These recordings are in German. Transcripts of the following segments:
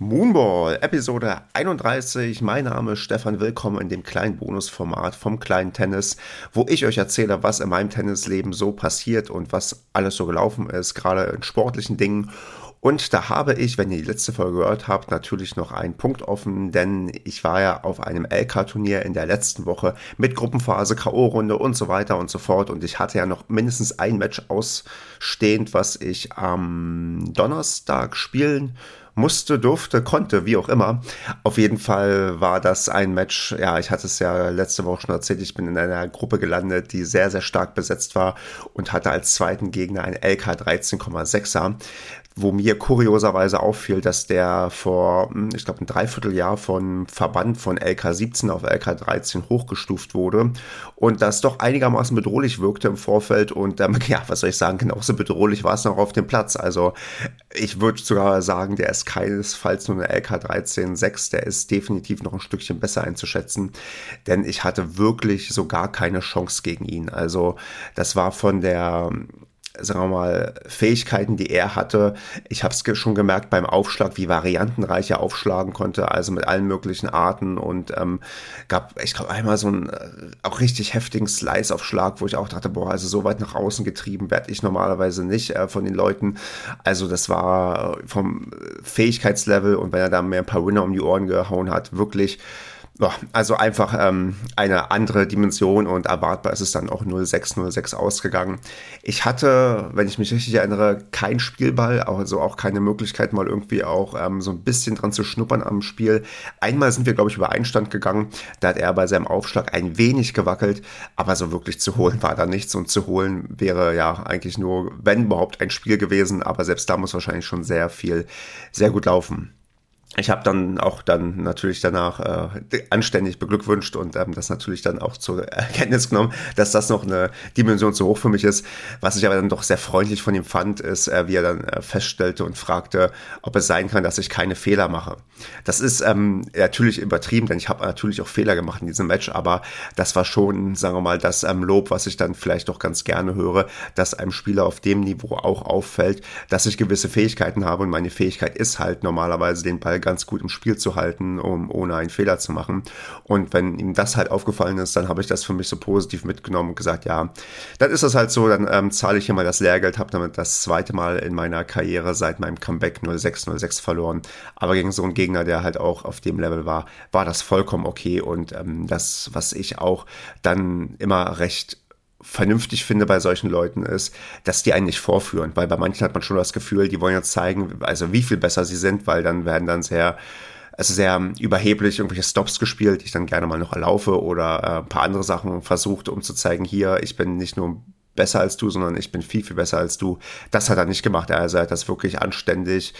Moonball, Episode 31. Mein Name ist Stefan. Willkommen in dem kleinen Bonusformat vom kleinen Tennis, wo ich euch erzähle, was in meinem Tennisleben so passiert und was alles so gelaufen ist, gerade in sportlichen Dingen. Und da habe ich, wenn ihr die letzte Folge gehört habt, natürlich noch einen Punkt offen, denn ich war ja auf einem LK-Turnier in der letzten Woche mit Gruppenphase, K.O.-Runde und so weiter und so fort. Und ich hatte ja noch mindestens ein Match ausstehend, was ich am Donnerstag spielen musste, durfte, konnte, wie auch immer. Auf jeden Fall war das ein Match, ja, ich hatte es ja letzte Woche schon erzählt, ich bin in einer Gruppe gelandet, die sehr, sehr stark besetzt war und hatte als zweiten Gegner einen LK 13,6er wo mir kurioserweise auffiel, dass der vor, hm, ich glaube, ein Dreivierteljahr von Verband von LK17 auf LK13 hochgestuft wurde und das doch einigermaßen bedrohlich wirkte im Vorfeld und ähm, ja, was soll ich sagen, genauso bedrohlich war es noch auf dem Platz. Also ich würde sogar sagen, der ist keinesfalls nur eine LK13-6, der ist definitiv noch ein Stückchen besser einzuschätzen, denn ich hatte wirklich so gar keine Chance gegen ihn. Also das war von der sagen wir mal, Fähigkeiten, die er hatte. Ich habe es schon gemerkt beim Aufschlag, wie variantenreich er aufschlagen konnte, also mit allen möglichen Arten und ähm, gab, ich glaube, einmal so einen äh, auch richtig heftigen Slice-Aufschlag, wo ich auch dachte, boah, also so weit nach außen getrieben werde ich normalerweise nicht äh, von den Leuten. Also das war vom Fähigkeitslevel und wenn er da mir ein paar Winner um die Ohren gehauen hat, wirklich also einfach ähm, eine andere Dimension und erwartbar ist es dann auch 0606 ausgegangen. Ich hatte, wenn ich mich richtig erinnere, kein Spielball, also auch keine Möglichkeit, mal irgendwie auch ähm, so ein bisschen dran zu schnuppern am Spiel. Einmal sind wir, glaube ich, über Einstand gegangen. Da hat er bei seinem Aufschlag ein wenig gewackelt, aber so wirklich zu holen war da nichts. Und zu holen wäre ja eigentlich nur, wenn überhaupt, ein Spiel gewesen. Aber selbst da muss wahrscheinlich schon sehr viel, sehr gut laufen ich habe dann auch dann natürlich danach äh, anständig beglückwünscht und ähm, das natürlich dann auch zur Erkenntnis genommen, dass das noch eine Dimension zu hoch für mich ist. Was ich aber dann doch sehr freundlich von ihm fand, ist, äh, wie er dann äh, feststellte und fragte, ob es sein kann, dass ich keine Fehler mache. Das ist ähm, natürlich übertrieben, denn ich habe natürlich auch Fehler gemacht in diesem Match, aber das war schon, sagen wir mal, das ähm, Lob, was ich dann vielleicht doch ganz gerne höre, dass einem Spieler auf dem Niveau auch auffällt, dass ich gewisse Fähigkeiten habe und meine Fähigkeit ist halt normalerweise den Ball ganz gut im Spiel zu halten, um ohne einen Fehler zu machen. Und wenn ihm das halt aufgefallen ist, dann habe ich das für mich so positiv mitgenommen und gesagt, ja, dann ist das halt so, dann ähm, zahle ich hier mal das Lehrgeld, habe damit das zweite Mal in meiner Karriere seit meinem Comeback 0606 verloren. Aber gegen so einen Gegner, der halt auch auf dem Level war, war das vollkommen okay. Und ähm, das, was ich auch dann immer recht vernünftig finde bei solchen Leuten ist, dass die einen nicht vorführen, weil bei manchen hat man schon das Gefühl, die wollen ja zeigen, also wie viel besser sie sind, weil dann werden dann sehr also sehr überheblich irgendwelche Stops gespielt, die ich dann gerne mal noch erlaufe oder äh, ein paar andere Sachen versucht, um zu zeigen, hier, ich bin nicht nur besser als du, sondern ich bin viel, viel besser als du. Das hat er nicht gemacht. Also er hat das wirklich anständig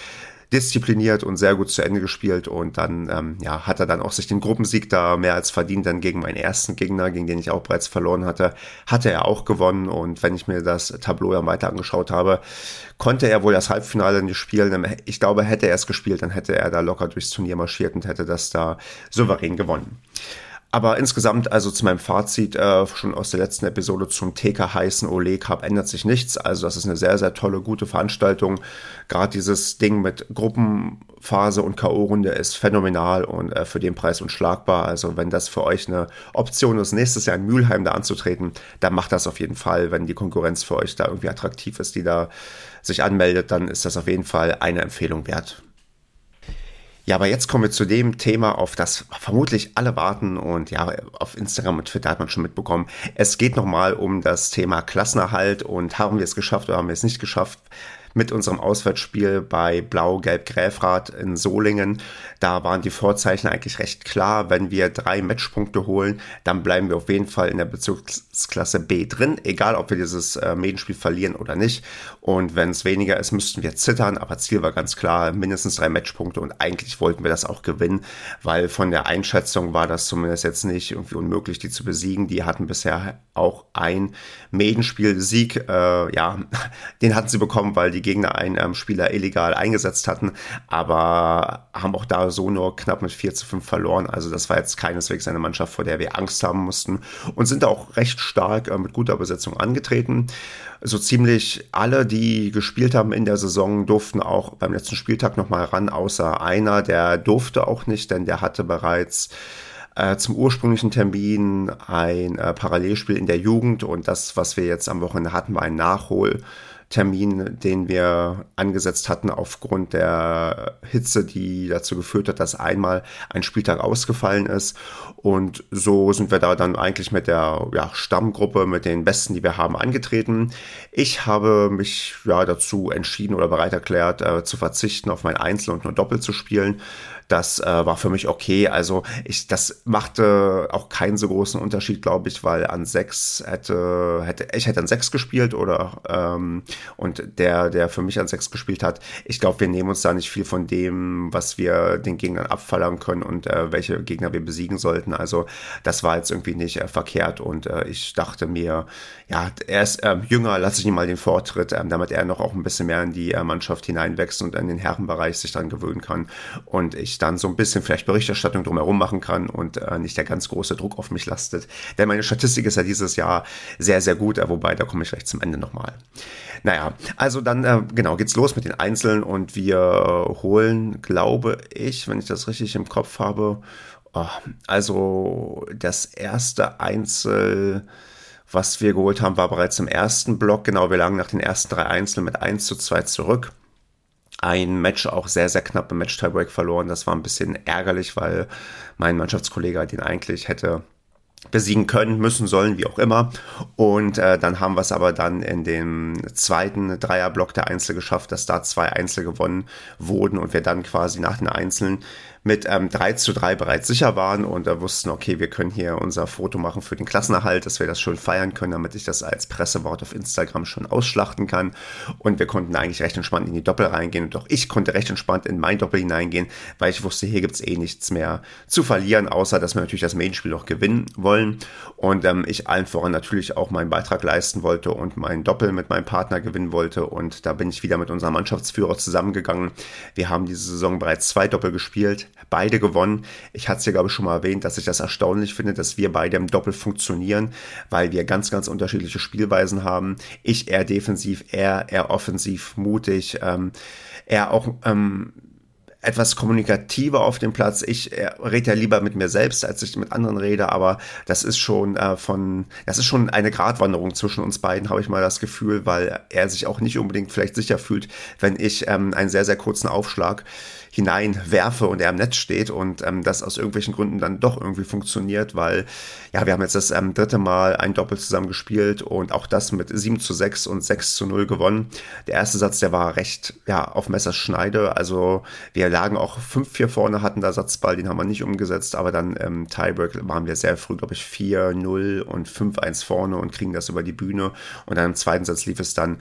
diszipliniert und sehr gut zu Ende gespielt und dann ähm, ja, hat er dann auch sich den Gruppensieg da mehr als verdient dann gegen meinen ersten Gegner, gegen den ich auch bereits verloren hatte, hatte er auch gewonnen und wenn ich mir das Tableau dann weiter angeschaut habe, konnte er wohl das Halbfinale nicht spielen. Ich glaube, hätte er es gespielt, dann hätte er da locker durchs Turnier marschiert und hätte das da souverän gewonnen. Aber insgesamt, also zu meinem Fazit äh, schon aus der letzten Episode zum TK heißen Ole Cup ändert sich nichts. Also das ist eine sehr, sehr tolle, gute Veranstaltung. Gerade dieses Ding mit Gruppenphase und K.O.-Runde ist phänomenal und äh, für den Preis unschlagbar. Also wenn das für euch eine Option ist, nächstes Jahr in Mülheim da anzutreten, dann macht das auf jeden Fall. Wenn die Konkurrenz für euch da irgendwie attraktiv ist, die da sich anmeldet, dann ist das auf jeden Fall eine Empfehlung wert. Ja, aber jetzt kommen wir zu dem Thema, auf das vermutlich alle warten und ja, auf Instagram und Twitter hat man schon mitbekommen. Es geht nochmal um das Thema Klassenerhalt und haben wir es geschafft oder haben wir es nicht geschafft? mit unserem Auswärtsspiel bei Blau-Gelb-Gräfrath in Solingen. Da waren die Vorzeichen eigentlich recht klar. Wenn wir drei Matchpunkte holen, dann bleiben wir auf jeden Fall in der Bezirksklasse B drin, egal ob wir dieses äh, Medienspiel verlieren oder nicht. Und wenn es weniger ist, müssten wir zittern. Aber Ziel war ganz klar, mindestens drei Matchpunkte und eigentlich wollten wir das auch gewinnen, weil von der Einschätzung war das zumindest jetzt nicht irgendwie unmöglich, die zu besiegen. Die hatten bisher auch ein Medenspiel-Sieg. Äh, ja, den hatten sie bekommen, weil die Gegner einen ähm, Spieler illegal eingesetzt hatten, aber haben auch da so nur knapp mit 4 zu 5 verloren. Also das war jetzt keineswegs eine Mannschaft, vor der wir Angst haben mussten und sind auch recht stark äh, mit guter Besetzung angetreten. So ziemlich alle, die gespielt haben in der Saison, durften auch beim letzten Spieltag nochmal ran, außer einer, der durfte auch nicht, denn der hatte bereits äh, zum ursprünglichen Termin ein äh, Parallelspiel in der Jugend und das, was wir jetzt am Wochenende hatten, war ein Nachhol. Termin, den wir angesetzt hatten aufgrund der Hitze, die dazu geführt hat, dass einmal ein Spieltag ausgefallen ist. Und so sind wir da dann eigentlich mit der ja, Stammgruppe, mit den Besten, die wir haben, angetreten. Ich habe mich ja dazu entschieden oder bereit erklärt, äh, zu verzichten auf mein Einzel und nur Doppel zu spielen. Das äh, war für mich okay. Also ich, das machte auch keinen so großen Unterschied, glaube ich, weil an sechs hätte, hätte ich hätte an sechs gespielt oder ähm, und der, der für mich an sechs gespielt hat, ich glaube, wir nehmen uns da nicht viel von dem, was wir den Gegnern abfallern können und äh, welche Gegner wir besiegen sollten. Also das war jetzt irgendwie nicht äh, verkehrt und äh, ich dachte mir, ja, er ist äh, jünger, lasse ich ihm mal den Vortritt, äh, damit er noch auch ein bisschen mehr in die äh, Mannschaft hineinwächst und in den Herrenbereich sich dann gewöhnen kann. Und ich dann so ein bisschen vielleicht Berichterstattung drumherum machen kann und äh, nicht der ganz große Druck auf mich lastet. Denn meine Statistik ist ja dieses Jahr sehr, sehr gut, äh, wobei, da komme ich gleich zum Ende nochmal. Naja, also dann, äh, genau, geht's los mit den Einzelnen und wir holen, glaube ich, wenn ich das richtig im Kopf habe, oh, also das erste Einzel was wir geholt haben, war bereits im ersten Block. Genau, wir lagen nach den ersten drei Einzelnen mit 1 zu 2 zurück ein Match auch sehr, sehr knapp im Match-Tiebreak verloren. Das war ein bisschen ärgerlich, weil mein Mannschaftskollege den eigentlich hätte besiegen können, müssen, sollen, wie auch immer. Und äh, dann haben wir es aber dann in dem zweiten Dreierblock der Einzel geschafft, dass da zwei Einzel gewonnen wurden und wir dann quasi nach den Einzelnen mit ähm, 3 zu 3 bereits sicher waren und da wussten, okay, wir können hier unser Foto machen für den Klassenerhalt, dass wir das schön feiern können, damit ich das als Pressewort auf Instagram schon ausschlachten kann. Und wir konnten eigentlich recht entspannt in die Doppel reingehen und auch ich konnte recht entspannt in mein Doppel hineingehen, weil ich wusste, hier gibt's eh nichts mehr zu verlieren, außer dass wir natürlich das Main-Spiel noch gewinnen wollen. Und ähm, ich allen voran natürlich auch meinen Beitrag leisten wollte und mein Doppel mit meinem Partner gewinnen wollte. Und da bin ich wieder mit unserem Mannschaftsführer zusammengegangen. Wir haben diese Saison bereits zwei Doppel gespielt beide gewonnen. Ich hatte es ja, glaube ich, schon mal erwähnt, dass ich das erstaunlich finde, dass wir beide im Doppel funktionieren, weil wir ganz, ganz unterschiedliche Spielweisen haben. Ich eher defensiv, er eher offensiv, mutig, ähm, er auch ähm, etwas kommunikativer auf dem Platz. Ich äh, rede ja lieber mit mir selbst, als ich mit anderen rede, aber das ist schon äh, von, das ist schon eine Gratwanderung zwischen uns beiden, habe ich mal das Gefühl, weil er sich auch nicht unbedingt vielleicht sicher fühlt, wenn ich ähm, einen sehr, sehr kurzen Aufschlag hineinwerfe und er im Netz steht und ähm, das aus irgendwelchen Gründen dann doch irgendwie funktioniert, weil ja, wir haben jetzt das ähm, dritte Mal ein Doppel zusammen gespielt und auch das mit 7 zu 6 und 6 zu 0 gewonnen. Der erste Satz, der war recht ja, auf Messerschneide, also wir lagen auch 5-4 vorne, hatten da Satzball, den haben wir nicht umgesetzt, aber dann ähm, Tiebreak waren wir sehr früh, glaube ich, 4-0 und 5-1 vorne und kriegen das über die Bühne. Und dann im zweiten Satz lief es dann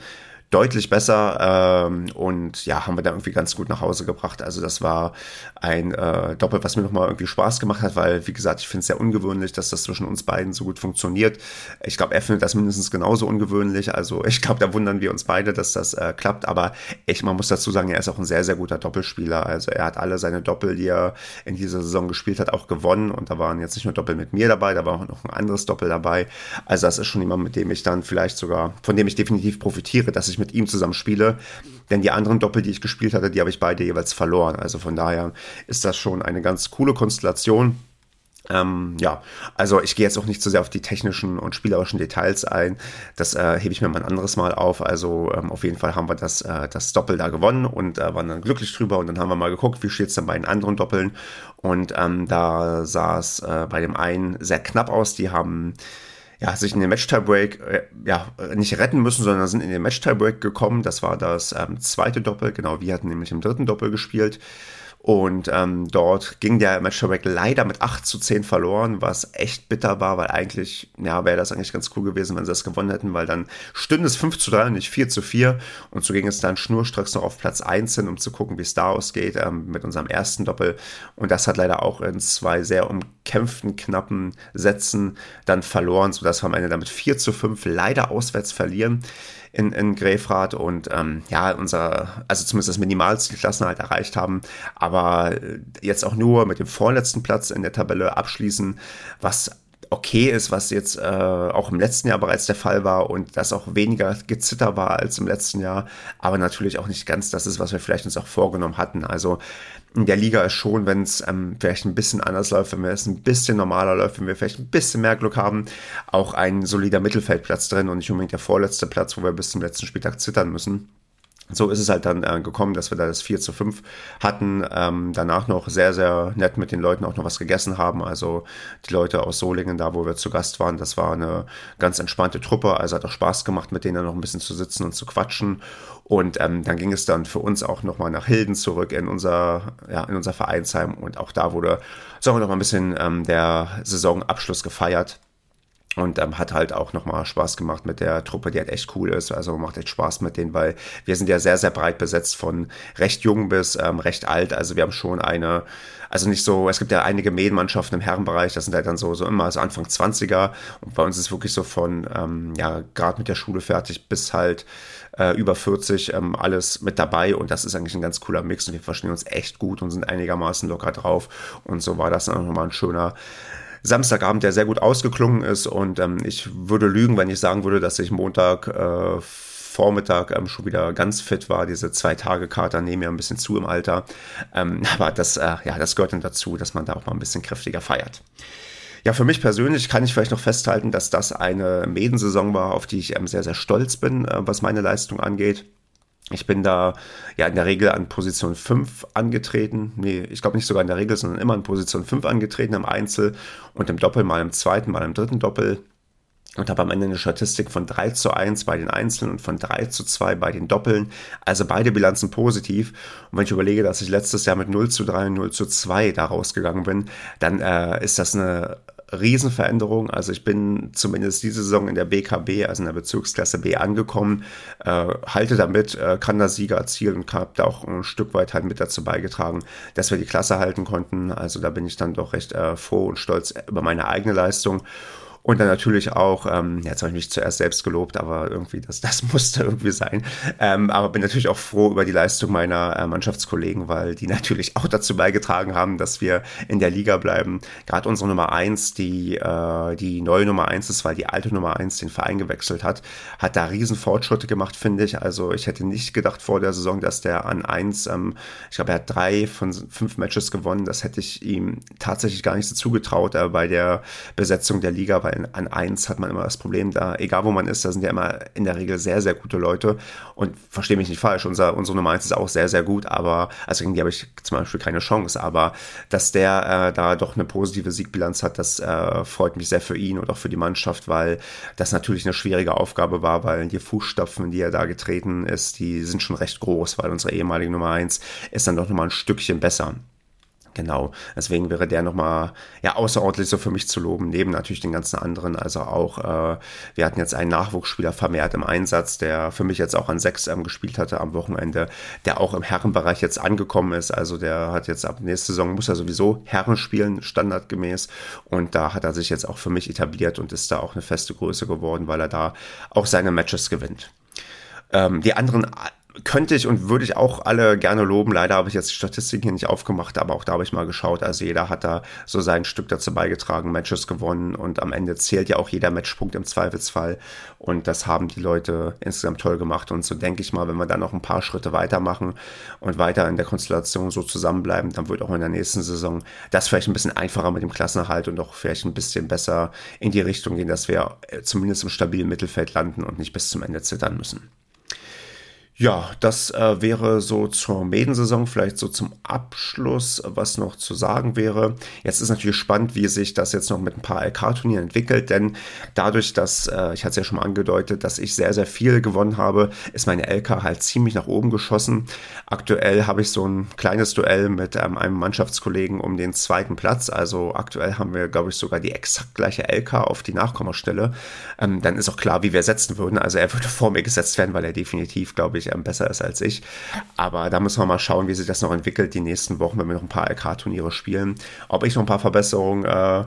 deutlich besser ähm, und ja, haben wir da irgendwie ganz gut nach Hause gebracht. Also das war ein äh, Doppel, was mir nochmal irgendwie Spaß gemacht hat, weil, wie gesagt, ich finde es sehr ungewöhnlich, dass das zwischen uns beiden so gut funktioniert. Ich glaube, er findet das mindestens genauso ungewöhnlich. Also ich glaube, da wundern wir uns beide, dass das äh, klappt. Aber ich, man muss dazu sagen, er ist auch ein sehr, sehr guter Doppelspieler. Also er hat alle seine Doppel, die er in dieser Saison gespielt hat, auch gewonnen. Und da waren jetzt nicht nur Doppel mit mir dabei, da war auch noch ein anderes Doppel dabei. Also das ist schon jemand, mit dem ich dann vielleicht sogar, von dem ich definitiv profitiere, dass ich mit ihm zusammen spiele. Denn die anderen Doppel, die ich gespielt hatte, die habe ich beide jeweils verloren. Also von daher ist das schon eine ganz coole Konstellation. Ähm, ja, also ich gehe jetzt auch nicht so sehr auf die technischen und spielerischen Details ein. Das äh, hebe ich mir mal ein anderes Mal auf. Also ähm, auf jeden Fall haben wir das, äh, das Doppel da gewonnen und äh, waren dann glücklich drüber. Und dann haben wir mal geguckt, wie steht es dann bei den anderen Doppeln. Und ähm, da sah es äh, bei dem einen sehr knapp aus. Die haben ja, sich in den Match-Tiebreak äh, ja, nicht retten müssen, sondern sind in den Match-Tiebreak gekommen. Das war das ähm, zweite Doppel. Genau, wir hatten nämlich im dritten Doppel gespielt. Und ähm, dort ging der Match-Tiebreak leider mit 8 zu 10 verloren, was echt bitter war, weil eigentlich, ja, wäre das eigentlich ganz cool gewesen, wenn sie das gewonnen hätten, weil dann stünde es 5 zu 3 und nicht 4 zu 4. Und so ging es dann schnurstracks noch auf Platz 1 hin, um zu gucken, wie es da ausgeht ähm, mit unserem ersten Doppel. Und das hat leider auch in zwei sehr um umkämpften, knappen Sätzen dann verloren, sodass wir am Ende damit 4 zu 5 leider auswärts verlieren in, in Grefrath und ähm, ja, unser, also zumindest das Minimalziel Klassenhalt erreicht haben, aber jetzt auch nur mit dem vorletzten Platz in der Tabelle abschließen, was okay ist, was jetzt äh, auch im letzten Jahr bereits der Fall war und das auch weniger gezitter war als im letzten Jahr, aber natürlich auch nicht ganz das ist, was wir vielleicht uns auch vorgenommen hatten. Also in der Liga ist schon, wenn es ähm, vielleicht ein bisschen anders läuft, wenn es ein bisschen normaler läuft, wenn wir vielleicht ein bisschen mehr Glück haben, auch ein solider Mittelfeldplatz drin und nicht unbedingt der vorletzte Platz, wo wir bis zum letzten Spieltag zittern müssen so ist es halt dann äh, gekommen, dass wir da das 4 zu 5 hatten. Ähm, danach noch sehr, sehr nett mit den Leuten auch noch was gegessen haben. Also die Leute aus Solingen, da wo wir zu Gast waren, das war eine ganz entspannte Truppe. Also hat auch Spaß gemacht, mit denen noch ein bisschen zu sitzen und zu quatschen. Und ähm, dann ging es dann für uns auch nochmal nach Hilden zurück in unser, ja, in unser Vereinsheim. Und auch da wurde, sagen wir noch mal ein bisschen ähm, der Saisonabschluss gefeiert. Und ähm, hat halt auch nochmal Spaß gemacht mit der Truppe, die halt echt cool ist. Also macht echt Spaß mit denen, weil wir sind ja sehr, sehr breit besetzt von recht jung bis ähm, recht alt. Also wir haben schon eine, also nicht so, es gibt ja einige Medienmannschaften im Herrenbereich, das sind halt dann so, so immer so Anfang 20er. Und bei uns ist wirklich so von, ähm, ja, gerade mit der Schule fertig bis halt äh, über 40 ähm, alles mit dabei. Und das ist eigentlich ein ganz cooler Mix und wir verstehen uns echt gut und sind einigermaßen locker drauf. Und so war das dann auch nochmal ein schöner Samstagabend, der sehr gut ausgeklungen ist. Und ähm, ich würde lügen, wenn ich sagen würde, dass ich Montag äh, Vormittag ähm, schon wieder ganz fit war. Diese zwei Tage Kater nehmen ja ein bisschen zu im Alter. Ähm, aber das, äh, ja, das gehört dann dazu, dass man da auch mal ein bisschen kräftiger feiert. Ja, für mich persönlich kann ich vielleicht noch festhalten, dass das eine Medensaison war, auf die ich ähm, sehr, sehr stolz bin, äh, was meine Leistung angeht. Ich bin da ja in der Regel an Position 5 angetreten. Nee, ich glaube nicht sogar in der Regel, sondern immer an Position 5 angetreten im Einzel und im Doppel mal im zweiten, mal im dritten Doppel. Und habe am Ende eine Statistik von 3 zu 1 bei den Einzelnen und von 3 zu 2 bei den Doppeln. Also beide Bilanzen positiv. Und wenn ich überlege, dass ich letztes Jahr mit 0 zu 3 und 0 zu 2 da rausgegangen bin, dann äh, ist das eine Riesenveränderung. Also ich bin zumindest diese Saison in der BKB, also in der Bezirksklasse B angekommen, äh, halte damit, äh, kann da Sieger erzielen und habe da auch ein Stück weit halt mit dazu beigetragen, dass wir die Klasse halten konnten. Also da bin ich dann doch recht äh, froh und stolz über meine eigene Leistung. Und dann natürlich auch, ähm, jetzt habe ich mich zuerst selbst gelobt, aber irgendwie, das, das musste irgendwie sein. Ähm, aber bin natürlich auch froh über die Leistung meiner äh, Mannschaftskollegen, weil die natürlich auch dazu beigetragen haben, dass wir in der Liga bleiben. Gerade unsere Nummer eins, die, äh, die neue Nummer eins ist, weil die alte Nummer eins den Verein gewechselt hat, hat da riesen Fortschritte gemacht, finde ich. Also ich hätte nicht gedacht vor der Saison, dass der an eins, ähm, ich glaube, er hat drei von fünf Matches gewonnen. Das hätte ich ihm tatsächlich gar nicht so zugetraut äh, bei der Besetzung der Liga, weil weil an eins hat man immer das Problem, da, egal wo man ist, da sind ja immer in der Regel sehr, sehr gute Leute. Und verstehe mich nicht falsch, unser, unsere Nummer eins ist auch sehr, sehr gut, aber, also gegen die habe ich zum Beispiel keine Chance. Aber dass der äh, da doch eine positive Siegbilanz hat, das äh, freut mich sehr für ihn und auch für die Mannschaft, weil das natürlich eine schwierige Aufgabe war, weil die Fußstapfen, die er da getreten ist, die sind schon recht groß, weil unsere ehemalige Nummer eins ist dann doch nochmal ein Stückchen besser. Genau, deswegen wäre der nochmal ja, außerordentlich so für mich zu loben, neben natürlich den ganzen anderen. Also auch, äh, wir hatten jetzt einen Nachwuchsspieler vermehrt im Einsatz, der für mich jetzt auch an 6 ähm, gespielt hatte am Wochenende, der auch im Herrenbereich jetzt angekommen ist. Also der hat jetzt ab nächste Saison, muss er sowieso Herren spielen, standardgemäß. Und da hat er sich jetzt auch für mich etabliert und ist da auch eine feste Größe geworden, weil er da auch seine Matches gewinnt. Ähm, die anderen könnte ich und würde ich auch alle gerne loben. Leider habe ich jetzt die Statistiken hier nicht aufgemacht, aber auch da habe ich mal geschaut. Also jeder hat da so sein Stück dazu beigetragen, Matches gewonnen und am Ende zählt ja auch jeder Matchpunkt im Zweifelsfall. Und das haben die Leute insgesamt toll gemacht. Und so denke ich mal, wenn wir dann noch ein paar Schritte weitermachen und weiter in der Konstellation so zusammenbleiben, dann wird auch in der nächsten Saison das vielleicht ein bisschen einfacher mit dem Klassenerhalt und auch vielleicht ein bisschen besser in die Richtung gehen, dass wir zumindest im stabilen Mittelfeld landen und nicht bis zum Ende zittern müssen. Ja, das äh, wäre so zur Medensaison vielleicht so zum Abschluss, was noch zu sagen wäre. Jetzt ist natürlich spannend, wie sich das jetzt noch mit ein paar LK-Turnieren entwickelt, denn dadurch, dass, äh, ich hatte es ja schon mal angedeutet, dass ich sehr, sehr viel gewonnen habe, ist meine LK halt ziemlich nach oben geschossen. Aktuell habe ich so ein kleines Duell mit ähm, einem Mannschaftskollegen um den zweiten Platz. Also aktuell haben wir, glaube ich, sogar die exakt gleiche LK auf die Nachkommastelle. Ähm, dann ist auch klar, wie wir setzen würden. Also er würde vor mir gesetzt werden, weil er definitiv, glaube ich, deutlich ähm, besser ist als ich. Aber da müssen wir mal schauen, wie sich das noch entwickelt die nächsten Wochen, wenn wir noch ein paar LK-Turniere spielen. Ob ich noch ein paar Verbesserungen äh,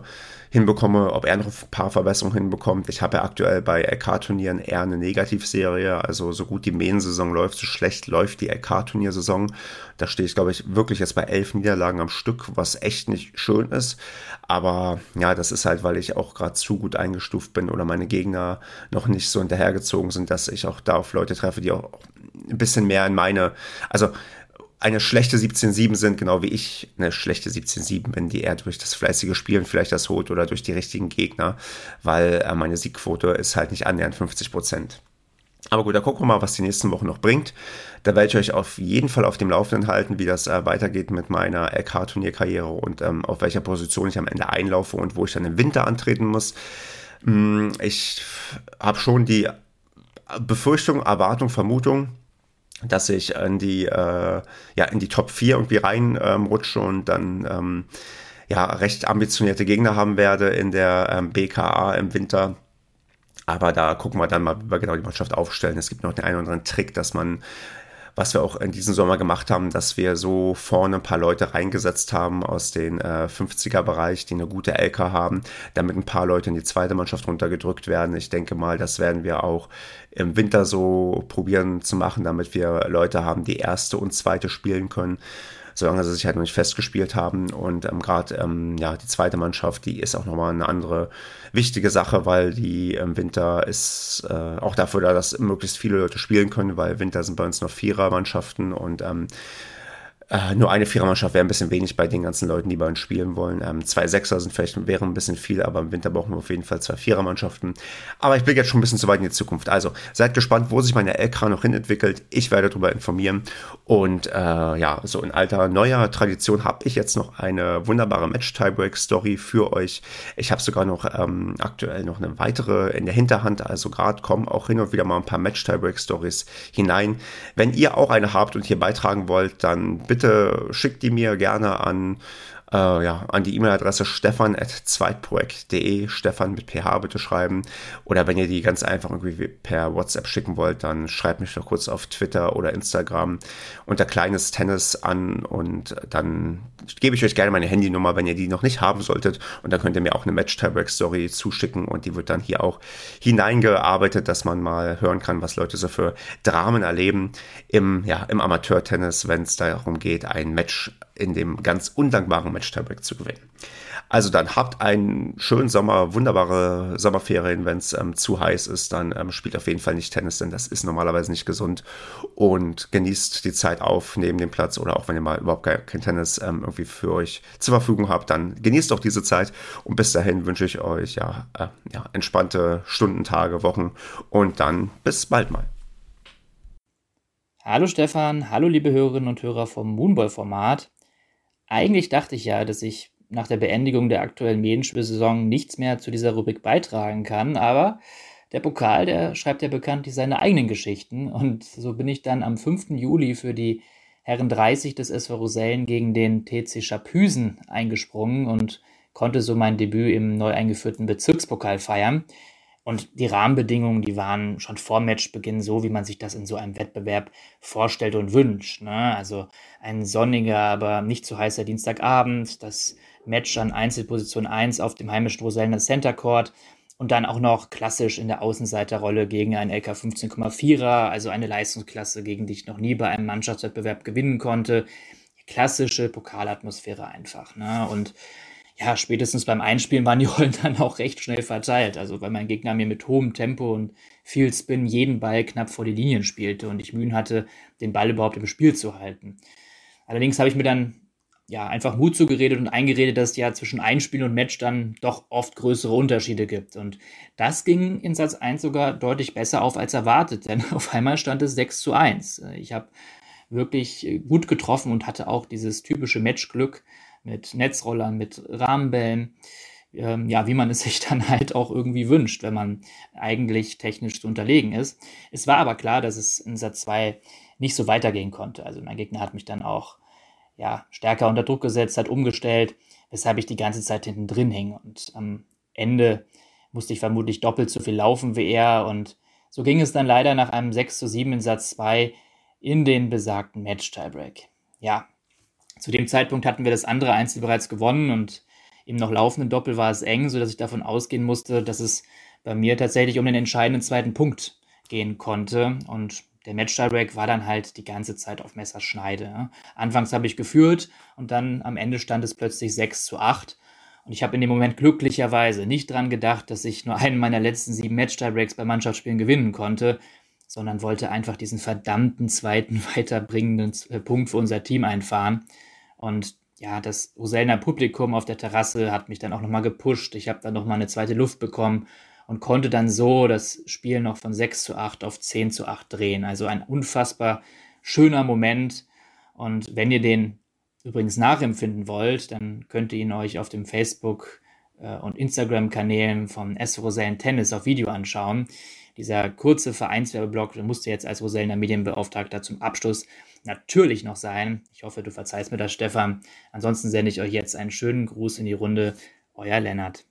hinbekomme, ob er noch ein paar Verbesserungen hinbekommt. Ich habe ja aktuell bei LK-Turnieren eher eine Negativserie, also so gut die Main-Saison läuft, so schlecht läuft die LK-Turniersaison. Da stehe ich, glaube ich, wirklich jetzt bei elf Niederlagen am Stück, was echt nicht schön ist. Aber ja, das ist halt, weil ich auch gerade zu gut eingestuft bin oder meine Gegner noch nicht so hinterhergezogen sind, dass ich auch da auf Leute treffe, die auch ein bisschen mehr in meine, also eine schlechte 17-7 sind, genau wie ich eine schlechte 17-7 bin, die eher durch das fleißige Spielen vielleicht das holt oder durch die richtigen Gegner, weil äh, meine Siegquote ist halt nicht annähernd 50 Prozent. Aber gut, da gucken wir mal, was die nächsten Wochen noch bringt. Da werde ich euch auf jeden Fall auf dem Laufenden halten, wie das äh, weitergeht mit meiner LK-Turnierkarriere und ähm, auf welcher Position ich am Ende einlaufe und wo ich dann im Winter antreten muss. Hm, ich habe schon die Befürchtung, Erwartung, Vermutung, dass ich in die, äh, ja, in die Top 4 irgendwie reinrutsche ähm, und dann ähm, ja, recht ambitionierte Gegner haben werde in der ähm, BKA im Winter. Aber da gucken wir dann mal, wie wir genau die Mannschaft aufstellen. Es gibt noch den einen oder anderen Trick, dass man was wir auch in diesem Sommer gemacht haben, dass wir so vorne ein paar Leute reingesetzt haben aus den äh, 50er-Bereich, die eine gute LK haben, damit ein paar Leute in die zweite Mannschaft runtergedrückt werden. Ich denke mal, das werden wir auch im Winter so probieren zu machen, damit wir Leute haben, die erste und zweite spielen können solange sie sich halt noch nicht festgespielt haben. Und ähm, gerade ähm, ja, die zweite Mannschaft, die ist auch nochmal eine andere wichtige Sache, weil die im Winter ist äh, auch dafür da, dass möglichst viele Leute spielen können, weil Winter sind bei uns noch Vierer-Mannschaften und ähm, äh, nur eine Vierermannschaft wäre ein bisschen wenig bei den ganzen Leuten, die bei uns spielen wollen. Ähm, zwei Sechser sind vielleicht wären ein bisschen viel, aber im Winter brauchen wir auf jeden Fall zwei Vierermannschaften. Aber ich blicke jetzt schon ein bisschen zu weit in die Zukunft. Also seid gespannt, wo sich meine LK noch hin entwickelt. Ich werde darüber informieren. Und äh, ja, so in alter neuer Tradition habe ich jetzt noch eine wunderbare Match-Tiebreak-Story für euch. Ich habe sogar noch ähm, aktuell noch eine weitere in der Hinterhand. Also gerade kommen auch hin und wieder mal ein paar Match-Tiebreak-Stories hinein. Wenn ihr auch eine habt und hier beitragen wollt, dann bitte bitte schickt die mir gerne an, äh, ja, an die E-Mail-Adresse stefan.zweitprojekt.de, Stefan mit PH bitte schreiben. Oder wenn ihr die ganz einfach irgendwie per WhatsApp schicken wollt, dann schreibt mich doch kurz auf Twitter oder Instagram unter kleines Tennis an und dann gebe ich euch gerne meine Handynummer, wenn ihr die noch nicht haben solltet. Und dann könnt ihr mir auch eine Match-Tiebreak-Story zuschicken und die wird dann hier auch hineingearbeitet, dass man mal hören kann, was Leute so für Dramen erleben im, ja, im Amateur-Tennis, wenn es darum geht, ein Match in dem ganz undankbaren Match Tiebreak zu gewinnen. Also dann habt einen schönen Sommer, wunderbare Sommerferien. Wenn es ähm, zu heiß ist, dann ähm, spielt auf jeden Fall nicht Tennis, denn das ist normalerweise nicht gesund. Und genießt die Zeit auf neben dem Platz oder auch wenn ihr mal überhaupt kein Tennis ähm, irgendwie für euch zur Verfügung habt, dann genießt auch diese Zeit. Und bis dahin wünsche ich euch ja, äh, ja entspannte Stunden, Tage, Wochen und dann bis bald mal. Hallo Stefan, hallo liebe Hörerinnen und Hörer vom Moonball-Format. Eigentlich dachte ich ja, dass ich nach der Beendigung der aktuellen Medienspielsaison nichts mehr zu dieser Rubrik beitragen kann, aber der Pokal, der schreibt ja bekanntlich seine eigenen Geschichten und so bin ich dann am 5. Juli für die Herren 30 des SV Rosellen gegen den TC Schapüsen eingesprungen und konnte so mein Debüt im neu eingeführten Bezirkspokal feiern. Und die Rahmenbedingungen, die waren schon vor Matchbeginn so, wie man sich das in so einem Wettbewerb vorstellt und wünscht. Ne? Also ein sonniger, aber nicht zu heißer Dienstagabend, das Match an Einzelposition 1 auf dem heimischen Rosellener Center Court und dann auch noch klassisch in der Außenseiterrolle gegen einen LK 15,4er, also eine Leistungsklasse, gegen die ich noch nie bei einem Mannschaftswettbewerb gewinnen konnte. Klassische Pokalatmosphäre einfach. Ne? Und ja, spätestens beim Einspielen waren die Rollen dann auch recht schnell verteilt. Also weil mein Gegner mir mit hohem Tempo und viel Spin jeden Ball knapp vor die Linien spielte und ich Mühen hatte, den Ball überhaupt im Spiel zu halten. Allerdings habe ich mir dann ja einfach Mut zugeredet und eingeredet, dass es ja zwischen Einspielen und Match dann doch oft größere Unterschiede gibt. Und das ging in Satz 1 sogar deutlich besser auf als erwartet, denn auf einmal stand es 6 zu 1. Ich habe wirklich gut getroffen und hatte auch dieses typische Matchglück, mit Netzrollern, mit Rahmenbällen. Ähm, ja, wie man es sich dann halt auch irgendwie wünscht, wenn man eigentlich technisch zu unterlegen ist. Es war aber klar, dass es in Satz 2 nicht so weitergehen konnte. Also mein Gegner hat mich dann auch ja, stärker unter Druck gesetzt, hat umgestellt, weshalb ich die ganze Zeit hinten drin hing. Und am Ende musste ich vermutlich doppelt so viel laufen wie er. Und so ging es dann leider nach einem 6 zu 7 in Satz 2 in den besagten Match-Tiebreak. Ja, zu dem Zeitpunkt hatten wir das andere Einzel bereits gewonnen und im noch laufenden Doppel war es eng, sodass ich davon ausgehen musste, dass es bei mir tatsächlich um den entscheidenden zweiten Punkt gehen konnte. Und der Match-Tiebreak war dann halt die ganze Zeit auf Messerschneide. Anfangs habe ich geführt und dann am Ende stand es plötzlich 6 zu 8. Und ich habe in dem Moment glücklicherweise nicht dran gedacht, dass ich nur einen meiner letzten sieben Match-Tiebreaks bei Mannschaftsspielen gewinnen konnte, sondern wollte einfach diesen verdammten zweiten weiterbringenden äh, Punkt für unser Team einfahren. Und ja, das Roselner Publikum auf der Terrasse hat mich dann auch nochmal gepusht. Ich habe dann nochmal eine zweite Luft bekommen und konnte dann so das Spiel noch von 6 zu 8 auf 10 zu 8 drehen. Also ein unfassbar schöner Moment. Und wenn ihr den übrigens nachempfinden wollt, dann könnt ihr ihn euch auf dem Facebook- äh, und Instagram-Kanälen von S. Rosellen Tennis auf Video anschauen. Dieser kurze Vereinswerbeblock musste jetzt als Rosellener Medienbeauftragter zum Abschluss natürlich noch sein. Ich hoffe, du verzeihst mir das, Stefan. Ansonsten sende ich euch jetzt einen schönen Gruß in die Runde. Euer Lennart.